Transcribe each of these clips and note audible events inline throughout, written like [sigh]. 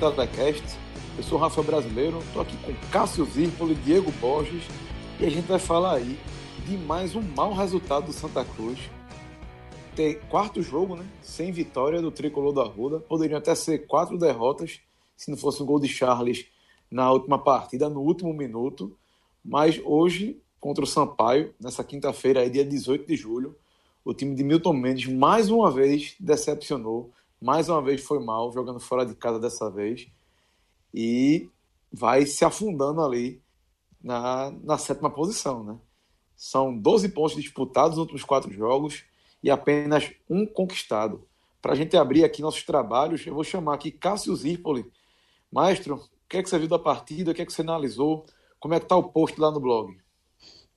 Um TataCast. Eu sou o Rafa Brasileiro, estou aqui com Cássio Zirpoli, Diego Borges e a gente vai falar aí de mais um mau resultado do Santa Cruz. Tem quarto jogo, né? Sem vitória do tricolor da Ruda. Poderiam até ser quatro derrotas se não fosse um gol de Charles na última partida, no último minuto. Mas hoje, contra o Sampaio, nessa quinta-feira, dia 18 de julho, o time de Milton Mendes mais uma vez decepcionou mais uma vez foi mal, jogando fora de casa dessa vez. E vai se afundando ali na, na sétima posição, né? São 12 pontos disputados nos últimos quatro jogos e apenas um conquistado. Para a gente abrir aqui nossos trabalhos, eu vou chamar aqui Cássio Zirpoli. Maestro, o que é que você viu da partida? O que é que você analisou? Como é que está o post lá no blog?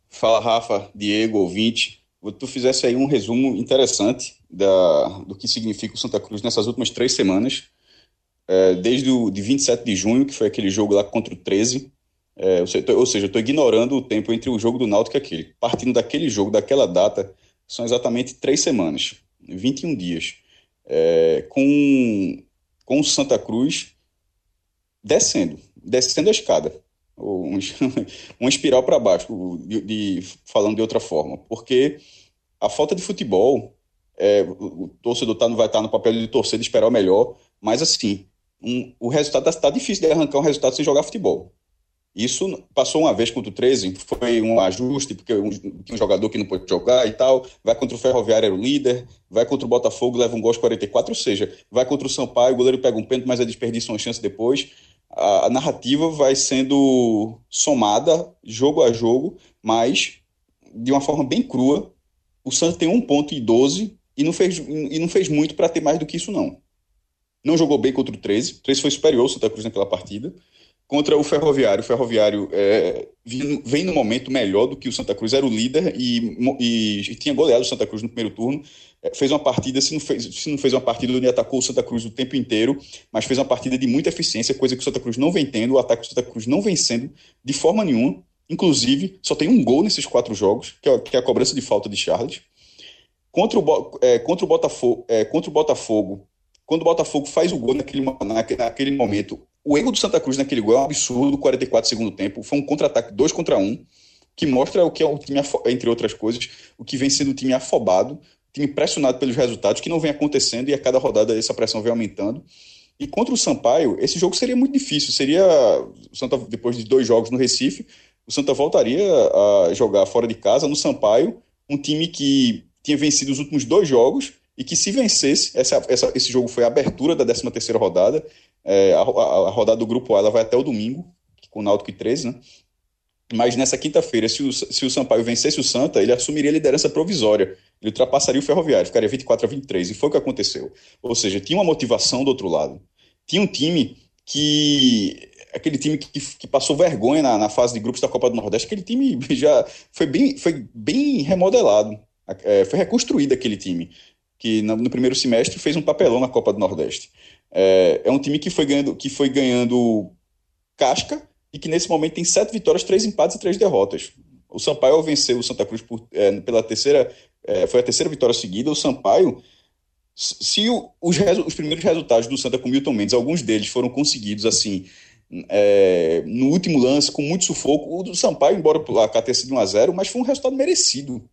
Fala, Rafa, Diego, ouvinte tu fizesse aí um resumo interessante da, do que significa o Santa Cruz nessas últimas três semanas, é, desde o de 27 de junho, que foi aquele jogo lá contra o 13, é, ou seja, eu estou ignorando o tempo entre o jogo do Náutico e aquele. Partindo daquele jogo, daquela data, são exatamente três semanas, 21 dias, é, com, com o Santa Cruz descendo, descendo a escada um, [laughs] uma espiral para baixo, de, de, falando de outra forma, porque a falta de futebol, é, o, torcedor tá, vai estar tá no papel de torcer, de esperar o melhor, mas assim, um, o resultado está difícil de arrancar um resultado sem jogar futebol. Isso passou uma vez contra o 13, foi um ajuste, porque um, um jogador que não pôde jogar e tal. Vai contra o Ferroviário, era o líder. Vai contra o Botafogo, leva um gol aos 44. Ou seja, vai contra o Sampaio, o goleiro pega um pênalti, mas é desperdício uma chance depois a, narrativa vai sendo somada jogo a jogo, mas de uma forma bem crua. O Santos tem um ponto e 12 e não fez, e não fez muito para ter mais do que isso, não. Não jogou bem contra o 13. O 13 foi superior ao Santa Cruz naquela partida. Contra o Ferroviário, o Ferroviário é, vem no momento melhor do que o Santa Cruz, era o líder e, e, e tinha goleado o Santa Cruz no primeiro turno. Fez uma partida, se não fez, se não fez uma partida onde atacou o Santa Cruz o tempo inteiro, mas fez uma partida de muita eficiência, coisa que o Santa Cruz não vem tendo, o ataque do Santa Cruz não vem sendo de forma nenhuma. Inclusive, só tem um gol nesses quatro jogos, que é, é a cobrança de falta de Charles. Contra o, é, contra o Botafogo, é, contra o Botafogo, quando o Botafogo faz o gol naquele, naquele momento, o erro do Santa Cruz naquele gol é um absurdo, 44 segundo tempo. Foi um contra-ataque 2 contra 1, um, que mostra o que é o time, entre outras coisas, o que vem sendo o time afobado, time pressionado pelos resultados, que não vem acontecendo e a cada rodada essa pressão vem aumentando. E contra o Sampaio, esse jogo seria muito difícil. Seria. O Santa, depois de dois jogos no Recife, o Santa voltaria a jogar fora de casa no Sampaio, um time que tinha vencido os últimos dois jogos e que se vencesse, essa, essa, esse jogo foi a abertura da 13 terceira rodada, é, a, a, a, rodada do Grupo A ela vai até o domingo, com o Náutico e 13, né? Mas nessa quinta-feira, se o, se o Sampaio vencesse o Santa, ele assumiria a liderança provisória. Ele ultrapassaria o Ferroviário, ficaria 24 a 23. E foi o que aconteceu. Ou seja, tinha uma motivação do outro lado. Tinha um time que. Aquele time que, que passou vergonha na, na, fase de grupos da Copa do Nordeste, aquele time [laughs] já foi bem, foi bem remodelado. É, foi reconstruído aquele time, que no, primeiro semestre fez um papelão na Copa do Nordeste. É, é um time que foi ganhando, que foi ganhando casca e que nesse momento tem sete vitórias, três empates e três derrotas. O Sampaio venceu o Santa Cruz por, é, pela terceira, é, foi a terceira vitória seguida. O Sampaio, se o, os, os, primeiros resultados do Santa com Milton Mendes, alguns deles foram conseguidos assim é, no último lance, com muito sufoco. O do Sampaio, embora o placar tenha sido 1 a 0 mas foi um resultado merecido.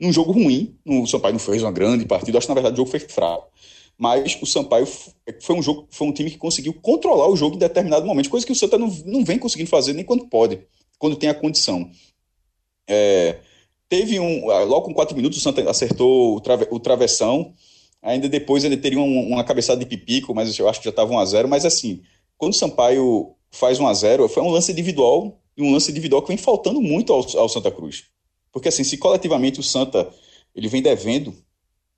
Num jogo ruim, o Sampaio não fez uma grande partida, acho que na verdade o jogo foi fraco mas o Sampaio foi um jogo, foi um time que conseguiu controlar o jogo em determinado momento, coisa que o Santa não, não vem conseguindo fazer nem quando pode, quando tem a condição. É, teve um, ah, logo com quatro minutos o Santa acertou o, trave, o travessão, ainda depois ele teria um, uma cabeçada de pipico, mas eu acho que já estava 1 a 0 mas assim, quando o Sampaio faz 1 a 0 foi um lance individual, e um lance individual que vem faltando muito ao, ao Santa Cruz. Porque assim, se coletivamente o Santa ele vem devendo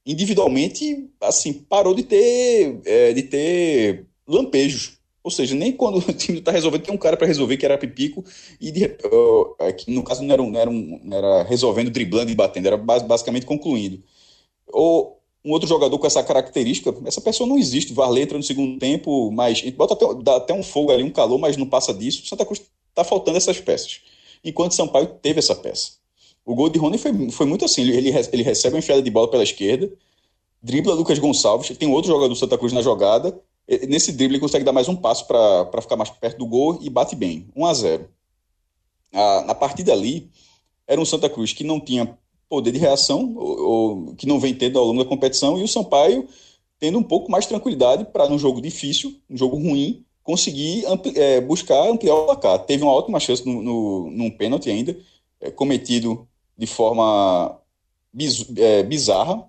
individualmente, assim, parou de ter, é, de ter lampejos. Ou seja, nem quando [laughs] o time está resolvendo, tem um cara para resolver que era Pipico, e de, uh, no caso não era, não, era um, não era resolvendo, driblando e batendo, era basicamente concluindo. Ou um outro jogador com essa característica, essa pessoa não existe. Varley entra no segundo tempo, mas bota até, dá até um fogo ali, um calor, mas não passa disso. Santa Cruz está faltando essas peças. Enquanto Sampaio teve essa peça. O gol de Rony foi, foi muito assim. Ele, ele recebe uma enfiada de bola pela esquerda, dribla Lucas Gonçalves, tem outro jogador do Santa Cruz na jogada, nesse drible ele consegue dar mais um passo para ficar mais perto do gol e bate bem, 1 a 0 a, Na partida ali, era um Santa Cruz que não tinha poder de reação, ou, ou, que não vem tendo ao longo da competição, e o Sampaio tendo um pouco mais tranquilidade para, num jogo difícil, um jogo ruim, conseguir ampli é, buscar ampliar o placar. Teve uma ótima chance no, no, num pênalti ainda, é, cometido de forma biz, é, bizarra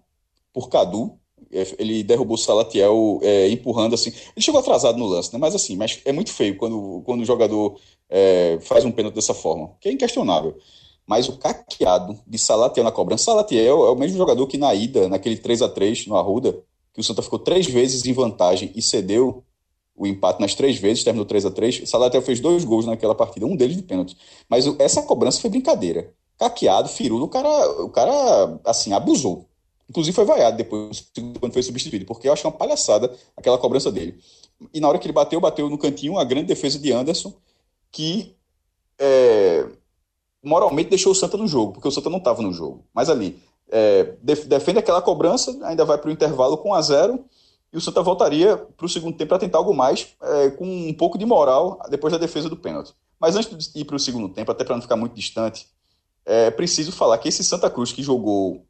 por Cadu. É, ele derrubou o Salatiel é, empurrando assim. Ele chegou atrasado no lance, né? mas assim, mas é muito feio quando, quando o jogador é, faz um pênalti dessa forma, que é inquestionável. Mas o caqueado de Salatiel na cobrança, Salatiel é o mesmo jogador que na ida, naquele 3 a 3 no Arruda, que o Santa ficou três vezes em vantagem e cedeu o empate nas três vezes, terminou 3 a 3 Salatiel fez dois gols naquela partida, um deles de pênalti. Mas essa cobrança foi brincadeira. Caqueado, firulo, o cara, o cara assim, abusou. Inclusive foi vaiado depois, quando foi substituído, porque eu acho uma palhaçada aquela cobrança dele. E na hora que ele bateu, bateu no cantinho a grande defesa de Anderson, que é, moralmente deixou o Santa no jogo, porque o Santa não estava no jogo. Mas ali, é, defende aquela cobrança, ainda vai para o intervalo com 1 a 0 e o Santa voltaria para o segundo tempo para tentar algo mais, é, com um pouco de moral depois da defesa do pênalti. Mas antes de ir para o segundo tempo, até para não ficar muito distante, é preciso falar que esse Santa Cruz que jogou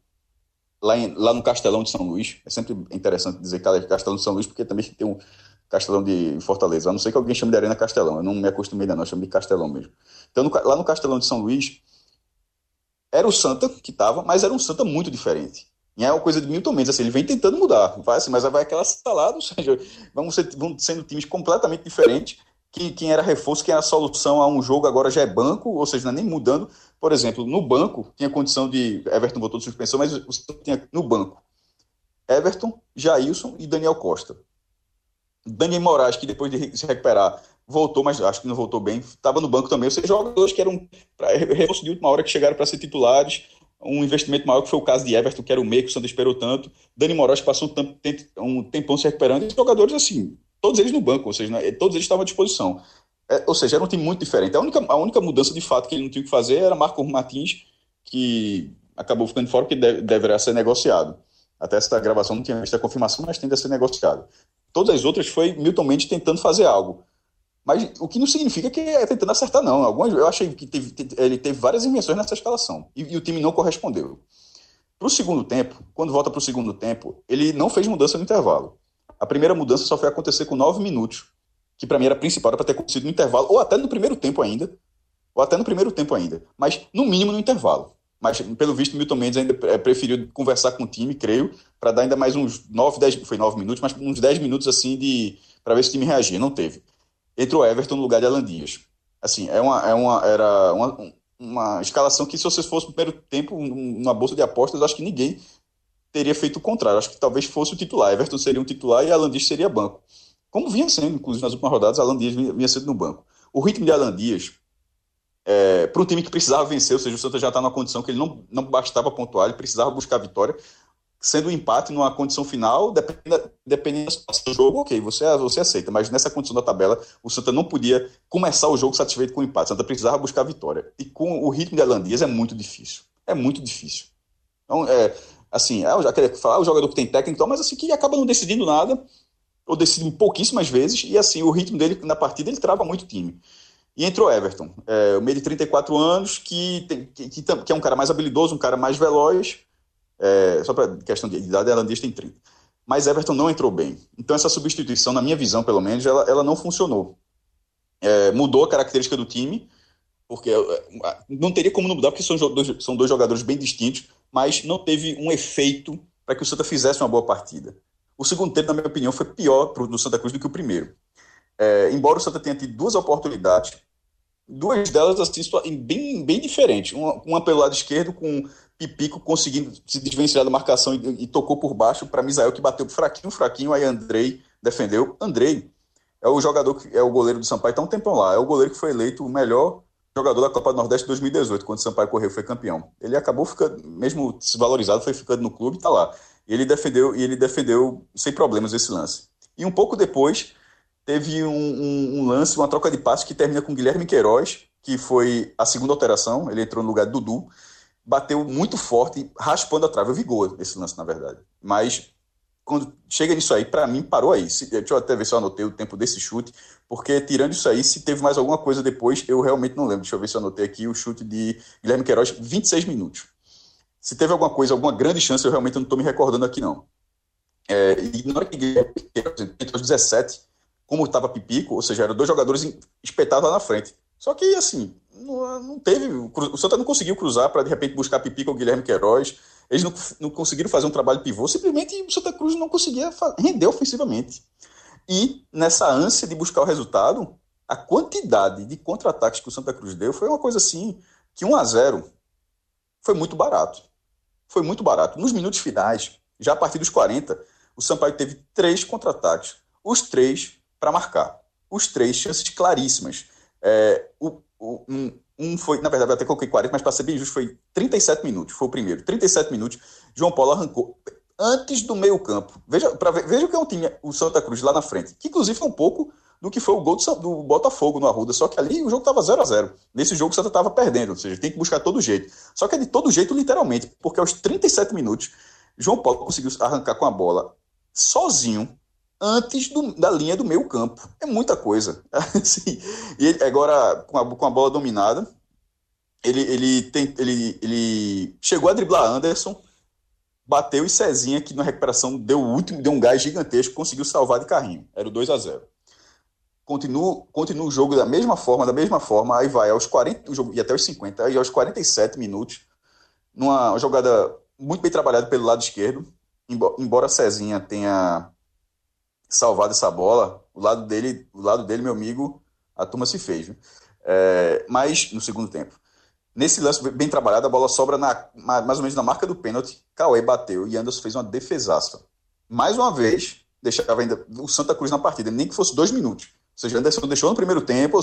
lá, em, lá no Castelão de São Luís, é sempre interessante dizer que é Castelão de São Luís, porque também tem um Castelão de Fortaleza, a não ser que alguém chame de Arena Castelão, eu não me acostumei ainda não, eu chamo de Castelão mesmo. Então, no, lá no Castelão de São Luís, era o Santa que estava, mas era um Santa muito diferente. E é uma coisa de Milton Mendes, assim, ele vem tentando mudar, vai assim, mas vai aquela salada, [laughs] ou seja, vamos ser, vão sendo times completamente diferentes, que quem era reforço, quem era solução a um jogo agora já é banco, ou seja, não é nem mudando. Por exemplo, no banco, tinha condição de. Everton botou de suspensão, mas tinha no banco Everton, Jailson e Daniel Costa. Daniel Moraes, que depois de se recuperar, voltou, mas acho que não voltou bem, estava no banco também. Ou seja, jogadores que eram reforço de última hora que chegaram para ser titulares, um investimento maior que foi o caso de Everton, que era o meio que o Santos esperou tanto. Dani Moraes passou um, tempão se recuperando. E jogadores, assim, todos eles no banco, ou seja, né, todos eles estavam à disposição. É, ou seja, era um time muito diferente. A única, a única mudança de fato que ele não tinha que fazer era Marco Martins, que acabou ficando fora, porque deve, deverá ser negociado. Até essa gravação não tinha visto a confirmação, mas tende a ser negociado. Todas as outras foi Milton Mendes tentando fazer algo. Mas o que não significa que é tentando acertar, não. Algumas, eu achei que teve, ele teve várias invenções nessa escalação. E, e o time não correspondeu. Para o segundo tempo, quando volta para o segundo tempo, ele não fez mudança no intervalo. A primeira mudança só foi acontecer com nove minutos, que para mim era principal, era para ter acontecido no intervalo, ou até no primeiro tempo ainda. Ou até no primeiro tempo ainda. Mas no mínimo no intervalo. Mas, pelo visto, Milton Mendes ainda preferiu conversar com o time, creio, para dar ainda mais uns nove, dez, foi nove minutos, mas uns dez minutos assim de para ver se o time reagia. Não teve entrou Everton no lugar de Alan Dias. Assim, é uma, é uma, era uma, uma escalação que, se você fosse no primeiro tempo, numa bolsa de apostas, acho que ninguém teria feito o contrário. Acho que talvez fosse o titular. Everton seria um titular e Alan Dias seria banco. Como vinha sendo, inclusive, nas últimas rodadas, Alan Dias vinha, vinha sendo no banco. O ritmo de Alan Dias, é, para um time que precisava vencer, ou seja, o Santa já está numa condição que ele não, não bastava pontuar, ele precisava buscar a vitória sendo um empate numa condição final, dependendo, dependendo da situação do jogo, ok, você, você aceita, mas nessa condição da tabela, o Santa não podia começar o jogo satisfeito com o empate, o Santa precisava buscar a vitória. E com o ritmo de Alandias é muito difícil. É muito difícil. Então, é, assim, é, já queria falar, o jogador que tem técnico, mas assim, que acaba não decidindo nada, ou decide pouquíssimas vezes, e assim, o ritmo dele na partida, ele trava muito o time. E entrou Everton, é, o meio de 34 anos, que, tem, que, que, é um cara mais habilidoso, um cara mais veloz, é, só para questão de idade, Elandis tem 30. Mas Everton não entrou bem. Então essa substituição, na minha visão pelo menos, ela, ela não funcionou. É, mudou a característica do time, porque é, não teria como não mudar, porque são são dois jogadores bem distintos, mas não teve um efeito para que o Santa fizesse uma boa partida. O segundo tempo, na minha opinião, foi pior para o Santa Cruz do que o primeiro. É, embora o Santa tenha tido duas oportunidades, duas delas assim, bem, bem diferentes. Uma, uma pelo lado esquerdo, com Pipico conseguindo se desvencilhar da marcação e, e tocou por baixo para Misael, que bateu fraquinho, fraquinho, aí Andrei defendeu. Andrei é o jogador que é o goleiro do Sampaio, está um tempão lá, é o goleiro que foi eleito o melhor jogador da Copa do Nordeste 2018, quando o Sampaio correu foi campeão. Ele acabou ficando, mesmo desvalorizado, foi ficando no clube e está lá. E ele defendeu, e ele defendeu sem problemas esse lance. E um pouco depois, teve um, um, um lance, uma troca de passes que termina com Guilherme Queiroz, que foi a segunda alteração, ele entrou no lugar de Dudu, bateu muito forte, raspando a trave. Eu vi gol esse lance, na verdade. Mas quando chega nisso aí, para mim, parou aí. Se, deixa eu até ver se eu anotei o tempo desse chute, porque tirando isso aí, se teve mais alguma coisa depois, eu realmente não lembro. Deixa eu ver se eu anotei aqui o chute de Guilherme Queiroz, 26 minutos. Se teve alguma coisa, alguma grande chance, eu realmente não estou me recordando aqui, não. É, e na hora que Guilherme Queiroz entrou aos 17, como estava Pipico, ou seja, eram dois jogadores espetados lá na frente. Só que, assim, não, não teve. O Santa não conseguiu cruzar para de repente buscar Pipico ou Guilherme Queiroz. Eles não, não conseguiram fazer um trabalho pivô, simplesmente o Santa Cruz não conseguia render ofensivamente. E nessa ânsia de buscar o resultado, a quantidade de contra-ataques que o Santa Cruz deu foi uma coisa assim, que 1 a 0 foi muito barato. Foi muito barato. Nos minutos finais, já a partir dos 40, o Sampaio teve três contra-ataques. Os três para marcar. Os três chances claríssimas. É, o, o, um, um foi, na verdade, até coloquei 40, mas para ser bem justo, foi 37 minutos, foi o primeiro. 37 minutos, João Paulo arrancou antes do meio-campo. Veja, veja o que é um time, o Santa Cruz lá na frente, que inclusive foi um pouco do que foi o gol do, do Botafogo no Arruda, só que ali o jogo estava 0 a 0 Nesse jogo o Santa estava perdendo, ou seja, tem que buscar todo jeito. Só que é de todo jeito, literalmente, porque aos 37 minutos, João Paulo conseguiu arrancar com a bola sozinho, antes do, da linha do meio campo. É muita coisa. [laughs] Assim, e ele, agora, com a, com a bola dominada, ele, ele, tem, ele, ele chegou a driblar Anderson, bateu e Cezinha, que na recuperação deu o último, deu um gás gigantesco, conseguiu salvar de carrinho. Era o 2 a 0 Continua, continua o jogo da mesma forma, da mesma forma, aí vai aos 40, o jogo e até os 50, aí aos 47 minutos, numa jogada muito bem trabalhada pelo lado esquerdo, embora Cezinha tenha salvado essa bola, o lado dele, o lado dele, meu amigo, a turma se fez. É, mas no segundo tempo. Nesse lance bem trabalhado, a bola sobra na, mais ou menos na marca do pênalti. Cauê bateu e Anderson fez uma defesaça. Mais uma vez, deixava ainda o Santa Cruz na partida, nem que fosse dois minutos. Ou seja, Anderson deixou no primeiro tempo,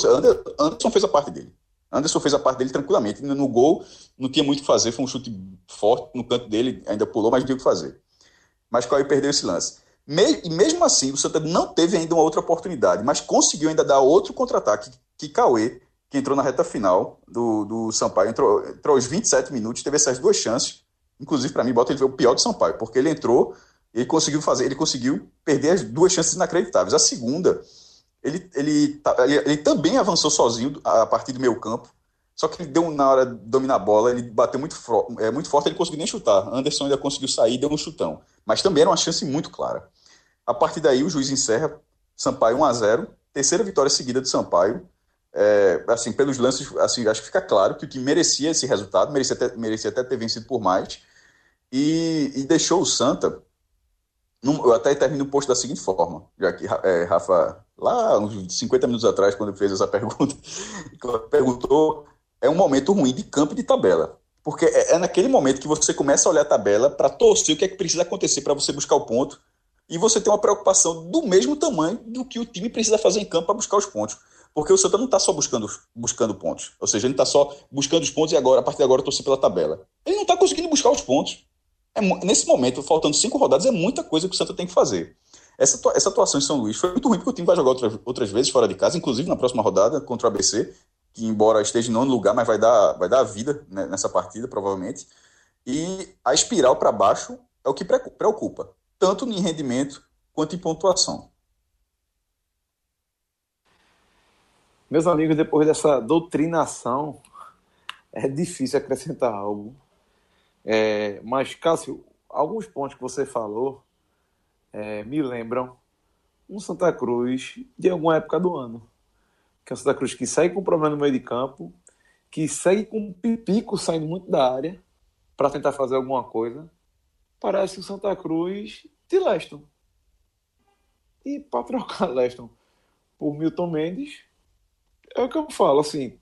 Anderson fez a parte dele. Anderson fez a parte dele tranquilamente. No gol, não tinha muito o que fazer, foi um chute forte no canto dele, ainda pulou, mas não tinha o que fazer. Mas Cauê perdeu esse lance. E mesmo assim, o Santa não teve ainda uma outra oportunidade, mas conseguiu ainda dar outro contra-ataque que Cauê, que entrou na reta final do, do Sampaio, entrou, entrou aos 27 minutos, teve essas duas chances. Inclusive, para mim, bota ele o pior do Sampaio, porque ele entrou, ele conseguiu fazer, ele conseguiu perder as duas chances inacreditáveis. A segunda, ele, ele, ele, ele também avançou sozinho a partir do meio campo, só que ele deu na hora de dominar a bola, ele bateu muito, é, muito forte, ele conseguiu nem chutar. Anderson ainda conseguiu sair, deu um chutão. Mas também era uma chance muito clara. A partir daí, o juiz encerra Sampaio 1 a 0 terceira vitória seguida do Sampaio. É, assim, pelos lances, assim, acho que fica claro que o time merecia esse resultado, merecia até, merecia até ter vencido por mais, e, e deixou o Santa. Num, eu até termino o post da seguinte forma, já que é, Rafa, lá uns 50 minutos atrás, quando fez essa [laughs] pergunta, perguntou: é um momento ruim de campo e de tabela. Porque é, é naquele momento que você começa a olhar a tabela para torcer o que é que precisa acontecer para você buscar o ponto e você tem uma preocupação do mesmo tamanho do que o time precisa fazer em campo para buscar os pontos. Porque o Santa não está só buscando, buscando pontos. Ou seja, ele está só buscando os pontos e agora, a partir de agora, torcer pela tabela. Ele não está conseguindo buscar os pontos. É, nesse momento, faltando cinco rodadas, é muita coisa que o Santa tem que fazer. Essa, essa atuação em São Luís foi muito ruim, porque o time vai jogar outras, outras vezes fora de casa, inclusive na próxima rodada contra o ABC, que embora esteja em nono lugar, mas vai dar, vai dar a vida né, nessa partida, provavelmente. E a espiral para baixo é o que preocupa tanto em rendimento quanto em pontuação. Meus amigos, depois dessa doutrinação, é difícil acrescentar algo. É, mas, Cássio, alguns pontos que você falou é, me lembram um Santa Cruz de alguma época do ano. Que é um Santa Cruz que segue com problema no meio de campo, que segue com um pipico saindo muito da área para tentar fazer alguma coisa. Parece o Santa Cruz de Leston. E para trocar [laughs] Leston por Milton Mendes, é o que eu falo, assim,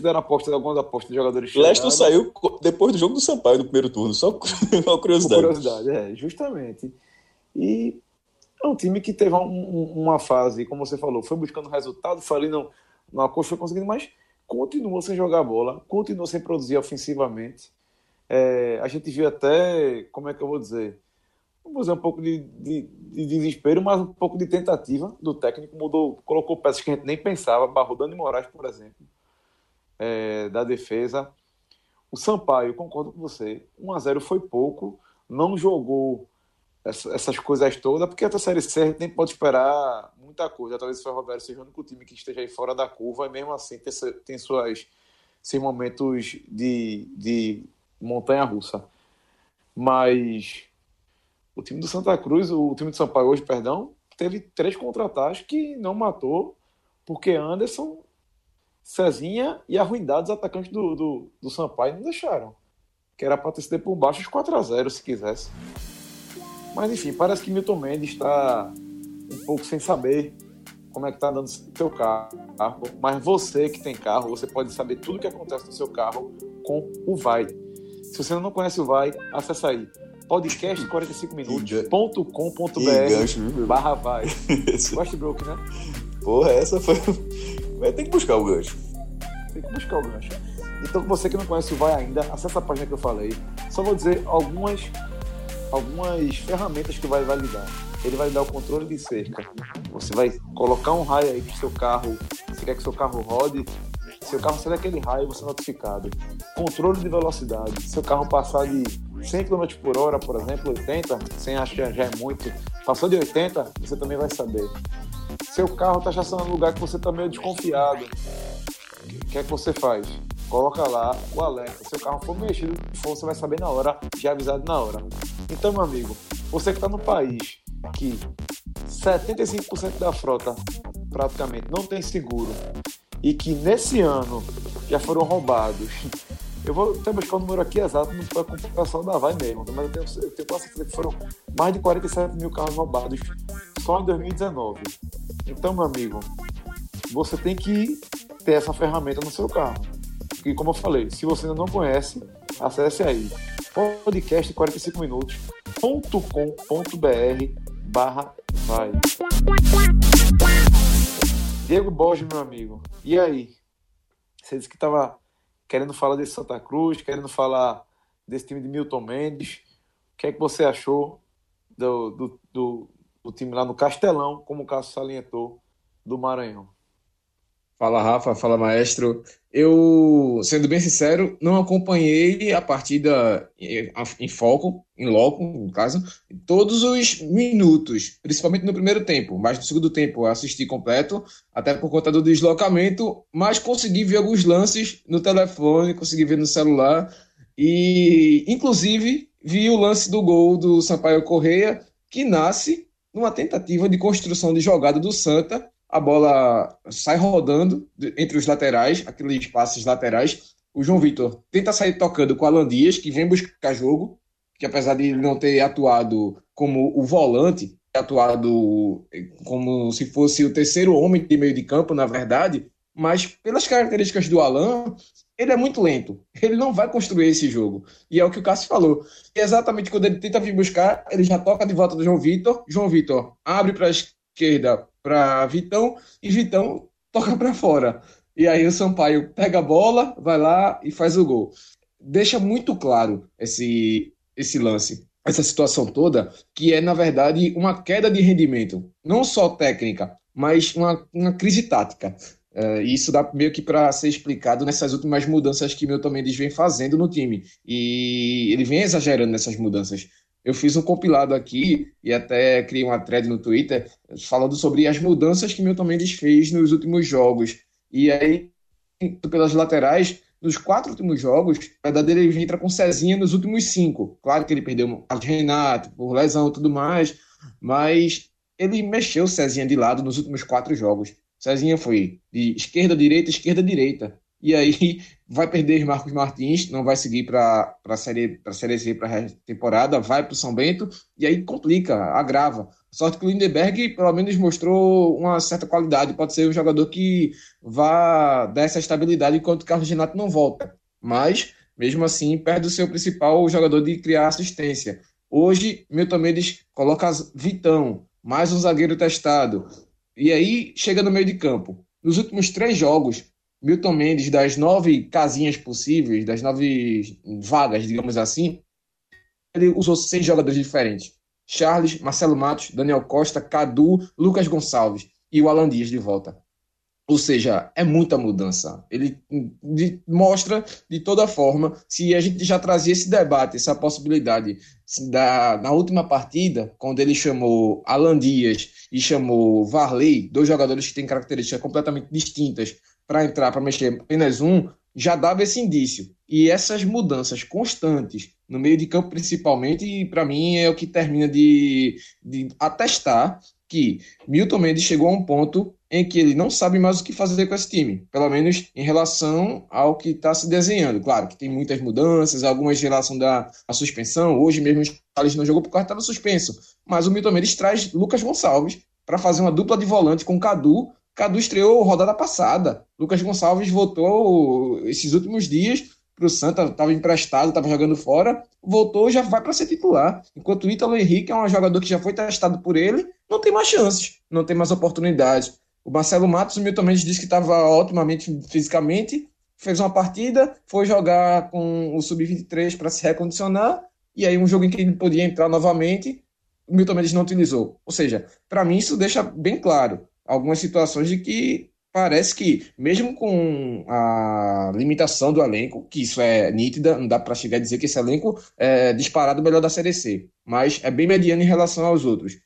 deram aposta, algumas apostas de jogadores Leston saiu depois do jogo do Sampaio no primeiro turno, só [laughs] uma curiosidade. curiosidade, é, justamente. E é um time que teve um, uma fase, como você falou, foi buscando resultado, foi ali no acosto, foi conseguindo, mas continuou sem jogar bola, continuou sem produzir ofensivamente. É, a gente viu até, como é que eu vou dizer, vamos dizer, um pouco de, de, de, desespero, mas um pouco de tentativa do técnico. Mudou, colocou peças que a gente nem pensava, Barrodano e Moraes, por exemplo, é, da defesa. O Sampaio, concordo com você, 1 a 0 foi pouco, não jogou essas coisas todas, porque a Série C a gente nem pode esperar muita coisa. Talvez o Ferroviário seja o único time que esteja aí fora da curva, e mesmo assim tem, tem suas, seus momentos de, de montanha-russa. Mas o time do Santa Cruz, o time do São Paulo hoje, perdão, teve três contratados que não matou, porque Anderson, Cezinha e Arruindade, os atacantes do, do, do Sampaio, não deixaram. Que era para ter por baixo os 4 a 0 se quisesse. Mas enfim, parece que Milton Mendes está um pouco sem saber como é que está andando seu carro. Mas você que tem carro, você pode saber tudo o que acontece no seu carro com o Vai. Se você não conhece o Vai, acesse aí podcast45minutos.com.br [laughs] barra vai. [laughs] Westbrook, né? Porra, essa foi. [laughs] Vai ter que buscar o gancho. Tem que buscar o gancho. Então, você que não conhece o Vai ainda, acessa a página que eu falei. Só vou dizer algumas algumas ferramentas que vai validar. Ele vai dar o controle de cerca. Você vai colocar um raio aí que seu carro, você quer que seu carro rode, seu carro sair daquele raio, você é notificado. Controle de velocidade. Seu carro passar de 100 km por hora, por exemplo, 80, sem achar já é muito. Passou de 80, você também vai saber. Seu carro está estacionando no lugar que você está meio desconfiado. O que é que você faz? Coloca lá o alerta. Se o carro for mexido, você vai saber na hora, já avisado na hora. Então, meu amigo, você que está no país que 75% da frota praticamente não tem seguro e que nesse ano já foram roubados. Eu vou até buscar o número aqui exato com o pessoal da Vai mesmo, mas eu tenho, eu tenho quase certeza que foram mais de 47 mil carros roubados só em 2019. Então, meu amigo, você tem que ter essa ferramenta no seu carro. E como eu falei, se você ainda não conhece, acesse aí podcast 45 minutos.com.br barra vai. Diego Borges, meu amigo, e aí? Você disse que estava querendo falar desse Santa Cruz, querendo falar desse time de Milton Mendes. O que é que você achou do, do, do, do time lá no Castelão, como o Cássio salientou, do Maranhão? Fala Rafa, fala maestro. Eu, sendo bem sincero, não acompanhei a partida em foco, em loco, no caso, todos os minutos, principalmente no primeiro tempo, mas no segundo tempo assisti completo, até por conta do deslocamento, mas consegui ver alguns lances no telefone, consegui ver no celular e, inclusive, vi o lance do gol do Sampaio Correia, que nasce numa tentativa de construção de jogada do Santa a bola sai rodando entre os laterais, aqueles passes laterais. O João Vitor tenta sair tocando com o Alan Dias, que vem buscar jogo, que apesar de não ter atuado como o volante, atuado como se fosse o terceiro homem de meio de campo, na verdade, mas pelas características do Alan, ele é muito lento. Ele não vai construir esse jogo. E é o que o Cássio falou. E exatamente quando ele tenta vir buscar, ele já toca de volta do João Vitor. João Vitor abre para a esquerda para Vitão e Vitão toca para fora. E aí o Sampaio pega a bola, vai lá e faz o gol. Deixa muito claro esse, esse lance, essa situação toda, que é, na verdade, uma queda de rendimento, não só técnica, mas uma, uma crise tática. Uh, isso dá meio que para ser explicado nessas últimas mudanças que Milton Mendes vem fazendo no time. E ele vem exagerando nessas mudanças eu fiz um compilado aqui e até criei uma thread no Twitter falando sobre as mudanças que Milton Mendes fez nos últimos jogos. E aí, pelas laterais, nos quatro últimos jogos, a verdade ele entra com Cezinha nos últimos cinco. Claro que ele perdeu o Carlos Renato por lesão e tudo mais, mas ele mexeu Cezinha de lado nos últimos quatro jogos. Cezinha foi de esquerda, direita, esquerda, direita. E aí vai perder Marcos Martins, não vai seguir para a série, pra série C, para a temporada, vai para o São Bento, e aí complica, agrava. Sorte que o Lindenberg, pelo menos, mostrou uma certa qualidade, pode ser um jogador que vá dar essa estabilidade enquanto o Carlos Renato não volta. Mas, mesmo assim, perde o seu principal jogador de criar assistência. Hoje, Milton Mendes coloca Vitão, mais um zagueiro testado, e aí chega no meio de campo. Nos últimos três jogos, Milton Mendes, das nove casinhas possíveis, das nove vagas, digamos assim, ele usou seis jogadores diferentes. Charles, Marcelo Matos, Daniel Costa, Cadu, Lucas Gonçalves e o Alan Dias de volta. Ou seja, é muita mudança. Ele mostra de toda forma, se a gente já trazia esse debate, essa possibilidade da, na última partida, quando ele chamou Alan Dias e chamou Varley, dois jogadores que têm características completamente distintas, para entrar, para mexer apenas um, já dava esse indício. E essas mudanças constantes, no meio de campo principalmente, para mim é o que termina de, de atestar que Milton Mendes chegou a um ponto em que ele não sabe mais o que fazer com esse time, pelo menos em relação ao que está se desenhando. Claro que tem muitas mudanças, algumas em relação da suspensão. Hoje mesmo o Charles não jogou por causa estava suspenso, mas o Milton Mendes traz Lucas Gonçalves para fazer uma dupla de volante com Cadu. Cadu estreou rodada passada. Lucas Gonçalves voltou esses últimos dias para o Santa, estava emprestado, estava jogando fora, voltou já vai para ser titular. Enquanto o Ítalo Henrique é um jogador que já foi testado por ele, não tem mais chances, não tem mais oportunidades. O Marcelo Matos, o Milton Mendes disse que estava otimamente fisicamente, fez uma partida, foi jogar com o Sub-23 para se recondicionar, e aí um jogo em que ele podia entrar novamente, o Milton Mendes não utilizou. Ou seja, para mim isso deixa bem claro algumas situações de que parece que, mesmo com a limitação do elenco, que isso é nítida, não dá para chegar a dizer que esse elenco é disparado melhor da Série C, mas é bem mediano em relação aos outros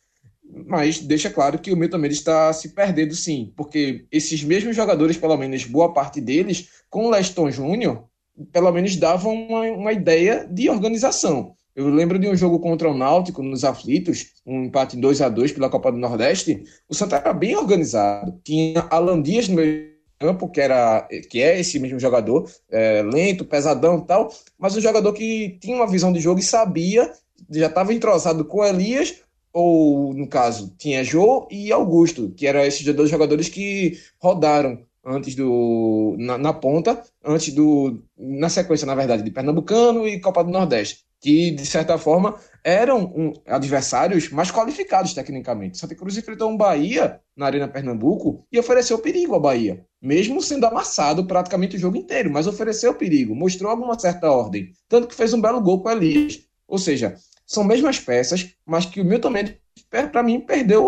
mas deixa claro que o Milton Mendes está se perdendo sim, porque esses mesmos jogadores, pelo menos boa parte deles, com o Leston Júnior, pelo menos davam uma, uma ideia de organização. Eu lembro de um jogo contra o Náutico nos aflitos, um empate 2 a 2 pela Copa do Nordeste. O Santa era bem organizado. Tinha Alan Dias no meio campo, que, era, que é esse mesmo jogador, é, lento, pesadão e tal, mas um jogador que tinha uma visão de jogo e sabia, já estava entrosado com Elias, ou no caso, tinha Jô e Augusto, que eram esses dois jogadores que rodaram antes do na, na, ponta, antes do na sequência, na verdade, de Pernambucano e Copa do Nordeste, que de certa forma eram um, adversários mais qualificados tecnicamente. Santa Cruz enfrentou um Bahia na Arena Pernambuco e ofereceu perigo ao Bahia, mesmo sendo amassado praticamente o jogo inteiro, mas ofereceu perigo, mostrou alguma certa ordem, tanto que fez um belo gol com Elias. Ou seja, são mesmas peças, mas que o Milton Mendes, para mim, perdeu,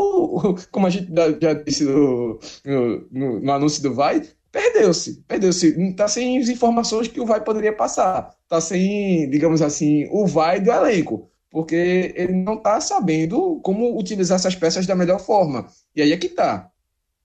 como a gente já disse no, no, no anúncio do Vai, perdeu-se, perdeu-se. Está sem as informações que o Vai poderia passar. Está sem, digamos assim, o Vai do elenco. Porque ele não está sabendo como utilizar essas peças da melhor forma. E aí é que está.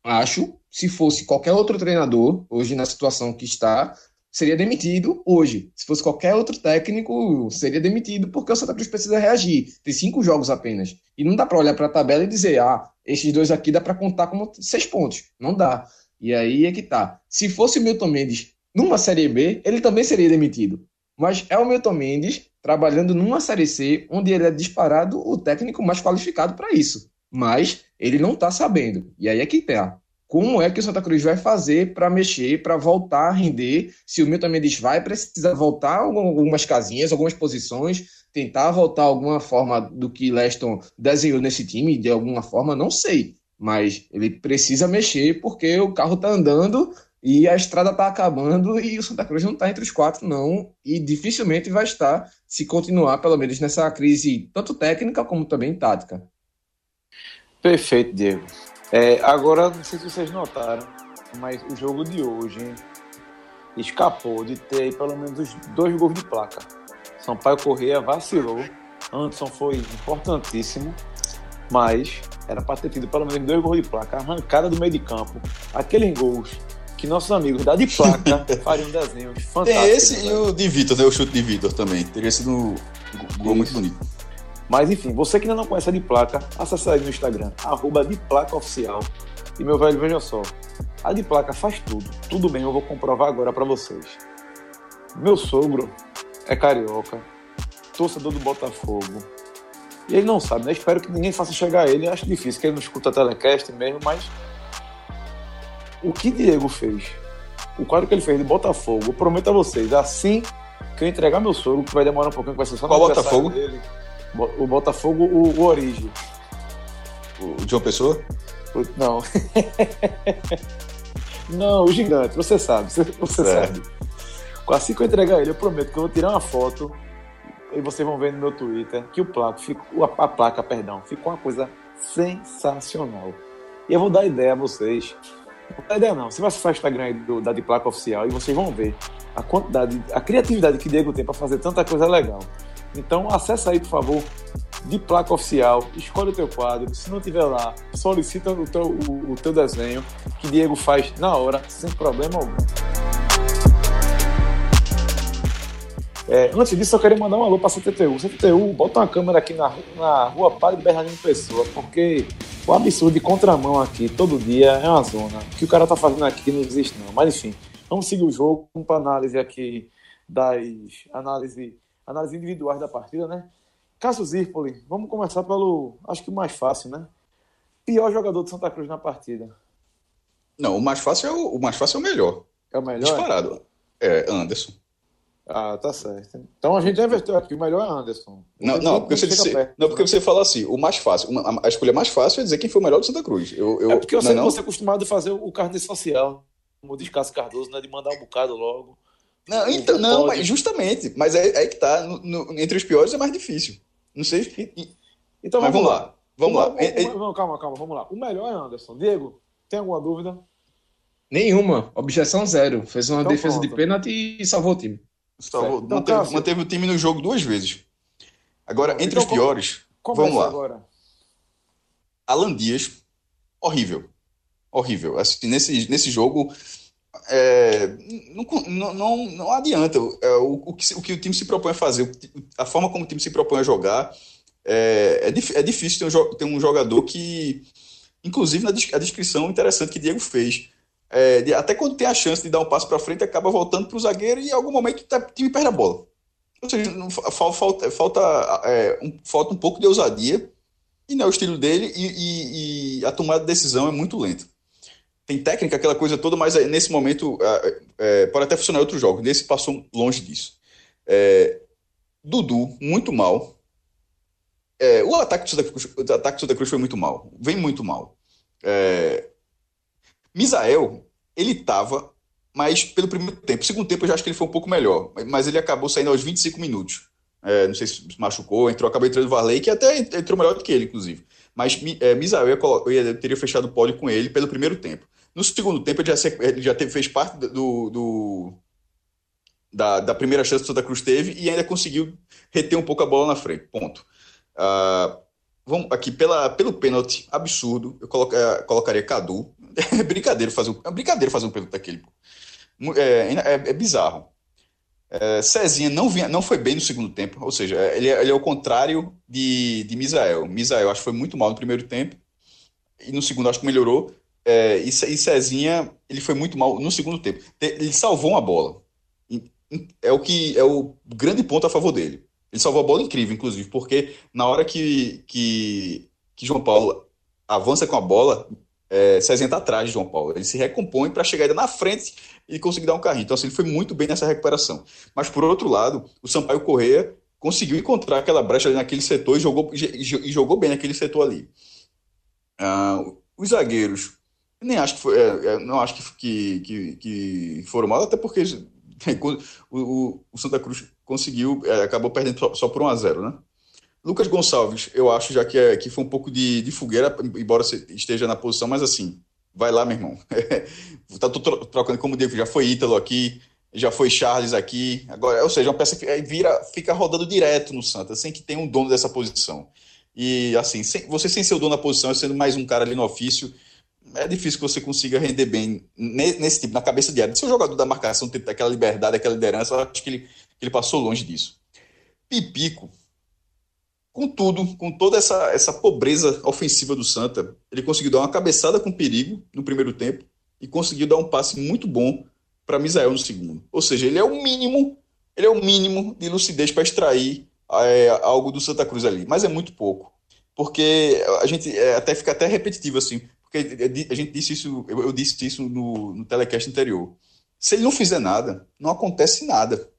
Acho, se fosse qualquer outro treinador, hoje na situação que está, seria demitido hoje. Se fosse qualquer outro técnico, seria demitido porque o Santa Cruz precisa reagir. Tem cinco jogos apenas. E não dá para olhar para a tabela e dizer, ah, esses dois aqui dá para contar como seis pontos. Não dá. E aí é que tá. Se fosse o Milton Mendes numa Série B, ele também seria demitido. Mas é o Milton Mendes trabalhando numa Série C, onde ele é disparado o técnico mais qualificado para isso. Mas ele não está sabendo. E aí é que tá como é que o Santa Cruz vai fazer para mexer, para voltar a render, se o Milton Mendes vai precisar voltar algumas casinhas, algumas posições, tentar voltar alguma forma do que Leston desenhou nesse time, de alguma forma, não sei, mas ele precisa mexer porque o carro está andando e a estrada está acabando e o Santa Cruz não está entre os quatro, não, e dificilmente vai estar se continuar, pelo menos nessa crise, tanto técnica como também tática. Perfeito, Diego. É, agora, não sei se vocês notaram, mas o jogo de hoje escapou de ter pelo menos dois gols de placa. Sampaio Correia vacilou, Anderson foi importantíssimo, mas era para ter tido pelo menos dois gols de placa. Arrancada do meio de campo, aqueles gols que nossos amigos da de placa [laughs] fariam desenhos fantásticos. Tem esse e o de Vitor, né? o chute de Vitor também. Teria sido um gol muito bonito. Mas enfim, você que ainda não conhece a de placa, acesse aí no Instagram, arroba de placa oficial. E meu velho, veja só, a de placa faz tudo, tudo bem, eu vou comprovar agora para vocês. Meu sogro é carioca, torcedor do Botafogo. E ele não sabe, né? Espero que ninguém faça chegar a ele. Acho difícil, que ele não escuta a telecast mesmo, mas o que Diego fez, o quadro que ele fez de Botafogo, eu prometo a vocês, assim que eu entregar meu sogro, que vai demorar um pouquinho, vai ser só no Qual Botafogo? dele o Botafogo, o, o Origem. O João Pessoa? O, não. [laughs] não, o gigante, você sabe, você, você é. sabe. Assim que eu entregar ele, eu prometo que eu vou tirar uma foto e vocês vão ver no meu Twitter que o placo ficou, a, placa, perdão, ficou uma coisa sensacional. E eu vou dar ideia a vocês Não é ideia não. Você vai acessar o Instagram do, da de placa oficial e vocês vão ver a quantidade, a criatividade que Diego tem para fazer tanta coisa legal. Então acessa aí, por favor, de placa oficial, escolhe o teu quadro. Se não tiver lá, solicita o teu, o, o teu desenho, que Diego faz na hora, sem problema algum. É, antes disso, eu queria mandar um alô para a CTTU. CTTU, bota uma câmera aqui na, na rua Padre Bernardino Pessoa, porque o absurdo de contramão aqui todo dia é uma zona. O que o cara tá fazendo aqui não existe, não. Mas enfim, vamos seguir o jogo com análise aqui das análise, análise individuais da partida, né? Cássio Zirpoli, vamos começar pelo, acho que o mais fácil, né? Pior jogador de Santa Cruz na partida. Não, o mais fácil é o, o mais fácil é o melhor. É o melhor? Disparado. É, Anderson. Ah, tá certo. Então a gente já inverteu aqui, o melhor é Anderson. Não, não, porque você, perto, não, porque você fala assim, o mais fácil, uma, a escolha mais fácil é dizer quem foi o melhor do Santa Cruz. Eu, eu, é porque eu sei não, que você é acostumado a fazer o carne social, como diz Cássio Cardoso, né, de mandar um bocado logo. Não, então, não mas justamente, mas é, é que tá, no, no, entre os piores é mais difícil. Não sei. Então mas vamos lá. lá. Vamos lá. É, vamos, calma, calma, vamos lá. O melhor é Anderson. Diego, tem alguma dúvida? Nenhuma. Objeção zero. Fez uma então, defesa pronto. de pênalti e salvou o time. Salvou, então, manteve, manteve, o time no jogo duas vezes. Agora, entre então, os piores, vamos lá. Agora? Alan Dias, horrível. Horrível. Assim, nesse, nesse jogo, é, não, não, não, adianta. É, o, o, que, o que o time se propõe a fazer, a forma como o time se propõe a jogar, é, é, é difícil ter um, ter um jogador que, inclusive, na a descrição interessante que Diego fez. É, de, até quando tem a chance de dar um passo para frente, acaba voltando para o zagueiro e em algum momento tá, o time perde a bola. Ou seja, não, falta, falta, é, um, falta um pouco de ousadia, e não é o estilo dele, e, e, e a tomada de decisão é muito lenta tem técnica, aquela coisa toda, mas nesse momento é, pode até funcionar em outros jogos. Nesse passou longe disso. É, Dudu, muito mal. É, o, ataque do Santa Cruz, o ataque do Santa Cruz foi muito mal. Vem muito mal. É, Misael, ele estava, mas pelo primeiro tempo. Segundo tempo, eu já acho que ele foi um pouco melhor. Mas ele acabou saindo aos 25 minutos. É, não sei se machucou, entrou, acabou entrando o Varley, que até entrou melhor do que ele, inclusive. Mas é, Misael, eu, eu teria fechado o pódio com ele pelo primeiro tempo. No segundo tempo, ele já, ele já teve, fez parte do, do da, da, primeira chance que o Santa Cruz teve e ainda conseguiu reter um pouco a bola na frente. Ponto. Uh, vamos aqui, pela, pelo pênalti absurdo, eu coloca, uh, colocaria Cadu. [laughs] É brincadeira fazer um, é brincadeira fazer um pênalti daquele. É, é, é bizarro. É, Cezinha não, vinha, não foi bem no segundo tempo, ou seja, ele, é, ele é o contrário de, de Misael. Misael acho que foi muito mal no primeiro tempo e no segundo acho que melhorou. É, e, e Cezinha, ele foi muito mal no segundo tempo. Ele salvou uma bola. É o que é o grande ponto a favor dele. Ele salvou a bola incrível, inclusive, porque na hora que, que, que João Paulo avança com a bola, é, Cezinha está atrás de João Paulo. Ele se recompõe para chegar ainda na frente e conseguir dar um carrinho. Então, assim, ele foi muito bem nessa recuperação. Mas, por outro lado, o Sampaio Correia conseguiu encontrar aquela brecha ali naquele setor e jogou, e jogou bem naquele setor ali. Ah, os zagueiros, nem acho que foi, é, é, não acho que, que, que, foram mal, até porque [laughs] o, o Santa Cruz conseguiu, é, acabou perdendo só, só, por 1 a 0 né? Lucas Gonçalves, eu acho já que, é, que foi um pouco de, de fogueira, embora esteja na posição, mas assim, vai lá, meu irmão. [laughs] tá trocando como Diego, já foi Ítalo aqui, já foi Charles aqui, agora, ou seja, uma peça que vira, fica rodando direto no Santa, sem que tenha um dono dessa posição. E assim, sem, você sem ser o dono da posição, sendo mais um cara ali no ofício, é difícil que você consiga render bem nesse tipo, na cabeça diária. Se o jogador da marcação tem aquela liberdade, aquela liderança, eu acho que ele, ele passou longe disso. Pipico, com tudo, com toda essa, essa pobreza ofensiva do Santa, ele conseguiu dar uma cabeçada com perigo no primeiro tempo e conseguiu dar um passe muito bom para Misael no segundo. Ou seja, ele é o mínimo, ele é o mínimo de lucidez para extrair é, algo do Santa Cruz ali, mas é muito pouco. Porque a gente é, até fica até repetitivo assim. Porque a gente disse isso, eu, disse isso no, no telecast anterior. Se ele não fizer nada, não acontece nada.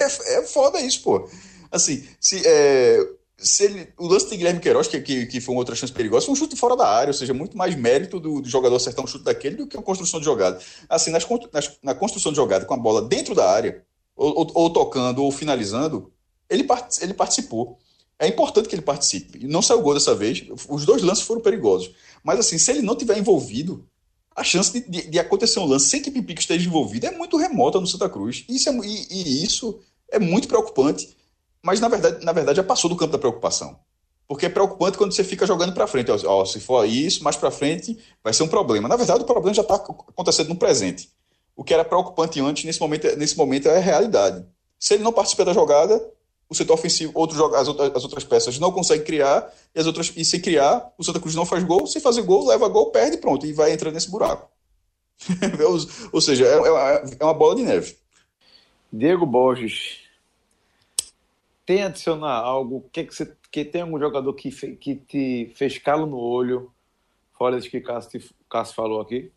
É, é foda isso, pô. Assim, se, é, se ele, o lance de Guilherme Queiroz, que, que, que foi uma outra chance perigosa, foi um chute fora da área, ou seja, muito mais mérito do, do jogador acertar um chute daquele do que uma construção de jogada. Assim, nas, nas, na construção de jogada com a bola dentro da área, ou, ou, ou tocando, ou finalizando, ele, part, ele participou. É importante que ele participe. Não saiu gol dessa vez. Os dois lances foram perigosos. Mas assim, se ele não tiver envolvido, a chance de, de, de, acontecer um lance sem que Pipico esteja envolvido é muito remota no Santa Cruz. E isso é, e, e isso é muito preocupante, mas na verdade, na verdade já passou do campo da preocupação. Porque é preocupante quando você fica jogando para frente. Ó, se for isso, mais para frente vai ser um problema. Na verdade, o problema já está acontecendo no presente. O que era preocupante antes, nesse momento, nesse momento é a realidade. Se ele não participa da jogada, o setor ofensivo, outro, as, outras, as outras peças não conseguem criar, e as outras e se criar, o Santa Cruz não faz gol, se fazer gol, leva gol, perde pronto, e vai entrando nesse buraco. [laughs] Ou seja, é, é, é uma bola de neve. Diego Borges, tem a adicionar algo? Que, que, você, que tem algum jogador que, fe, que te fez calo no olho, fora isso que Cássio, Cássio falou aqui?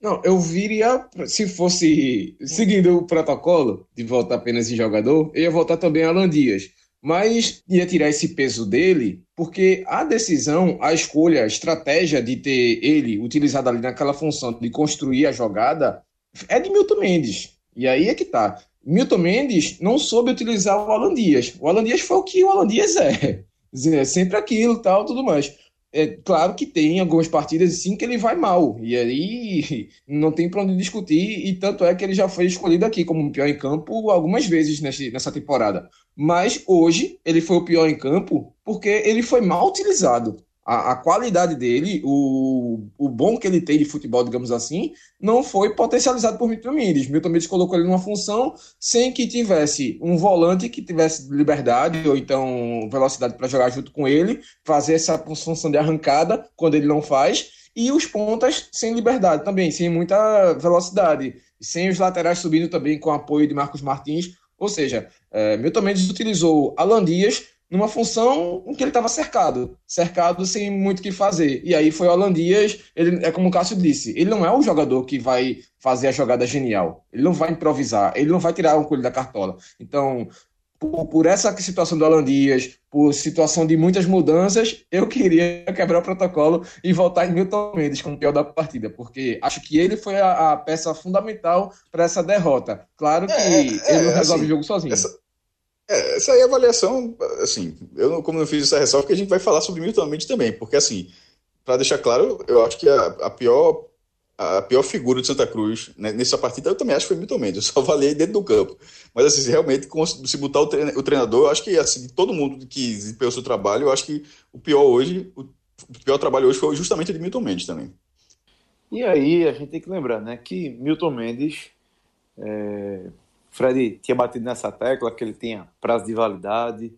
Não, eu viria, se fosse seguindo o protocolo de voltar apenas em jogador, eu ia voltar também Alan Dias. Mas ia tirar esse peso dele, porque a decisão, a escolha, a estratégia de ter ele utilizado ali naquela função de construir a jogada é de Milton Mendes. E aí é que tá. Milton Mendes não soube utilizar o Alan Dias. O Alan Dias foi o que o Alan Dias é. [laughs] é sempre aquilo, tal, tudo mais. É claro que tem algumas partidas sim que ele vai mal. E aí [laughs] não tem para onde discutir. E tanto é que ele já foi escolhido aqui como o pior em campo algumas vezes nessa temporada. Mas hoje ele foi o pior em campo porque ele foi mal utilizado a, a, qualidade dele, o, o bom que ele tem de futebol, digamos assim, não foi potencializado por Milton Mendes. Milton Mendes colocou ele numa função sem que tivesse um volante que tivesse liberdade ou então velocidade para jogar junto com ele, fazer essa função de arrancada quando ele não faz, e os pontas sem liberdade também, sem muita velocidade, sem os laterais subindo também com apoio de Marcos Martins. Ou seja, é, Milton Mendes utilizou Alan Dias numa função em que ele estava cercado, cercado sem muito o que fazer. E aí foi o Alan Dias, ele, é como o Cássio disse, ele não é o jogador que vai fazer a jogada genial, ele não vai improvisar, ele não vai tirar um coelho da cartola. Então, por, por, essa situação do Alan Dias, por situação de muitas mudanças, eu queria quebrar o protocolo e voltar em Milton Mendes como pior da partida, porque acho que ele foi a, a peça fundamental para essa derrota. Claro que é, é, ele não resolve assim, o jogo sozinho. Essa é, essa aí é a avaliação, assim, eu não, como eu fiz essa ressalva, que a gente vai falar sobre Milton Mendes também, porque assim, para deixar claro, eu acho que a, a, pior a pior figura de Santa Cruz né, nessa partida eu também acho que foi Milton Mendes, eu só avaliei dentro do campo. Mas assim, realmente, se botar o, treina, o treinador, eu acho que assim, todo mundo que desempenhou o seu trabalho, eu acho que o pior hoje, o, o pior trabalho hoje foi justamente de Milton Mendes também. E aí a gente tem que lembrar, né, que Milton Mendes é Fred tinha batido nessa tecla que ele tinha prazo de validade.